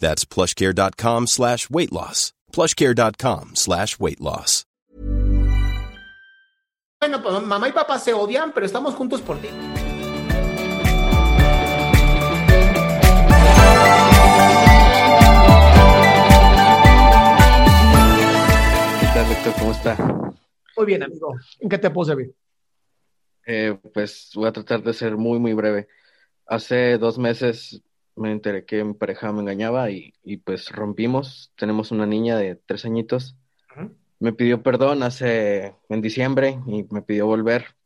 That's plushcare.com slash weight loss. Plushcare.com slash weight loss. Bueno, pues mamá y papá se odian, pero estamos juntos por ti. ¿Qué tal, Héctor? ¿Cómo está? Muy bien, amigo. ¿En qué te puedo servir? Eh, pues voy a tratar de ser muy, muy breve. Hace dos meses me enteré que mi pareja me engañaba y, y pues rompimos. Tenemos una niña de tres añitos. Me pidió perdón hace en diciembre y me pidió volver.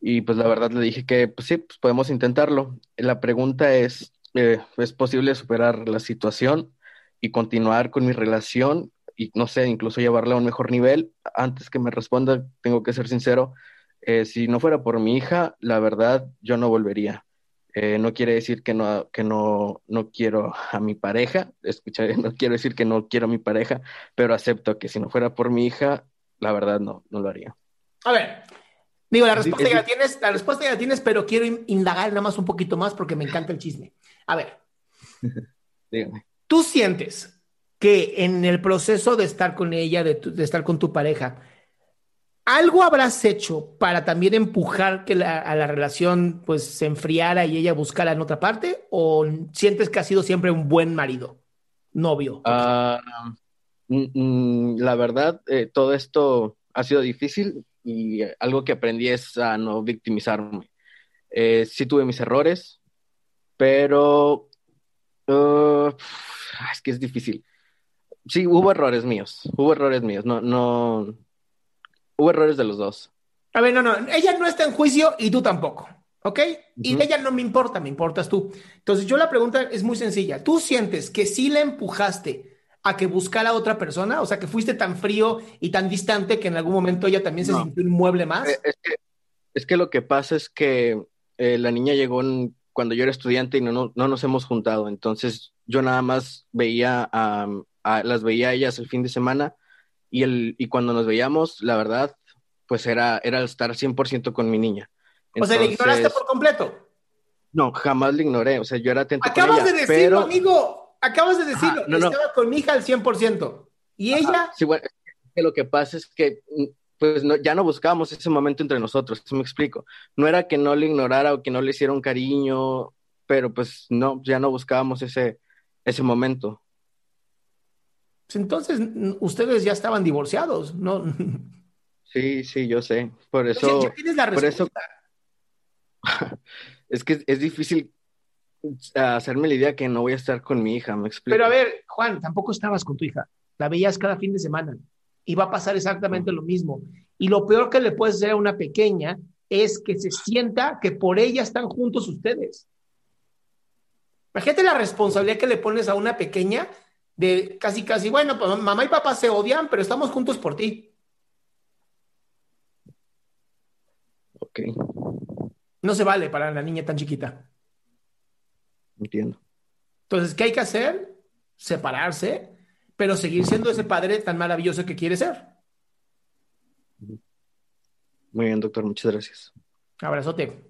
Y pues la verdad le dije que pues sí, pues podemos intentarlo. La pregunta es, eh, ¿es posible superar la situación y continuar con mi relación y no sé, incluso llevarla a un mejor nivel? Antes que me responda, tengo que ser sincero. eh, si no fuera por mi hija, la verdad, yo no volvería. Eh, no quiere decir que no, que no, no quiero a mi pareja, escucha, no quiero decir que no quiero a mi pareja, pero acepto que si no fuera por mi hija, la verdad no, no lo haría. A ver, digo, la respuesta, es ya la tienes, la respuesta ya la tienes, pero quiero in- indagar nada más un poquito más porque me encanta el chisme. A ver, Dígame. ¿tú sientes que en el proceso de estar con ella, de, tu- de estar con tu pareja, algo habrás hecho para también empujar que la, a la relación pues se enfriara y ella buscara en otra parte? ¿O sientes que has sido siempre un buen marido, novio? Ah, mm, mm, la verdad, eh, todo esto ha sido difícil y algo que aprendí es a no victimizarme. Eh, sí tuve mis errores, pero uh, es que es difícil. Sí, hubo errores míos, hubo errores míos, no, no, hubo errores de los dos. A ver, no, no, ella no está en juicio y tú tampoco, ¿ok? Y de ella no me importa, me importas tú. Entonces, yo la pregunta es muy sencilla. ¿Tú sientes que sí la empujaste a que buscara a otra persona? O sea, que fuiste tan frío y tan distante que en algún momento ella también se No. sintió un mueble más. Eh, Es que, es que lo que pasa es que eh, la niña llegó en- cuando yo era estudiante y no, no, no nos hemos juntado. Entonces yo nada más veía a, a- las veía a ellas el fin de semana y, el, y cuando nos veíamos, la verdad, pues era, era estar 100% con mi niña. o sea, le ignoraste Entonces, por completo. no, jamás le ignoré. O sea, yo era atento con Acabas ella, de decirlo, pero... amigo. Acabas de decirlo. Ajá, no, no. Estaba con mi hija al 100%. Y ella, Sí, bueno, que lo que pasa es que mm, pues no, ya no buscábamos ese momento entre nosotros, me explico. No era que no le ignorara o que no le hiciera un cariño, pero pues no, ya no buscábamos ese, ese momento. Pues, entonces ustedes ya estaban divorciados, ¿no? Sí, sí, yo sé. Por eso, ya tienes la por eso respuesta. es que es, es difícil ah, hacerme la idea que no voy a estar con mi hija, me explico. Pero a ver, Juan, tampoco estabas con tu hija. La veías cada fin de semana. Y va a pasar exactamente lo mismo. Y lo peor que le puedes hacer a una pequeña es que se sienta que por ella están juntos ustedes. Imagínate la responsabilidad que le pones a una pequeña de casi, casi, bueno, pues mamá y papá se odian, pero estamos juntos por ti. Ok, No se vale para la niña tan chiquita. entiendo. Entonces, ¿qué hay que hacer? Separarse, pero seguir siendo ese padre tan maravilloso que quiere ser. Muy bien, doctor, muchas gracias. Abrazote.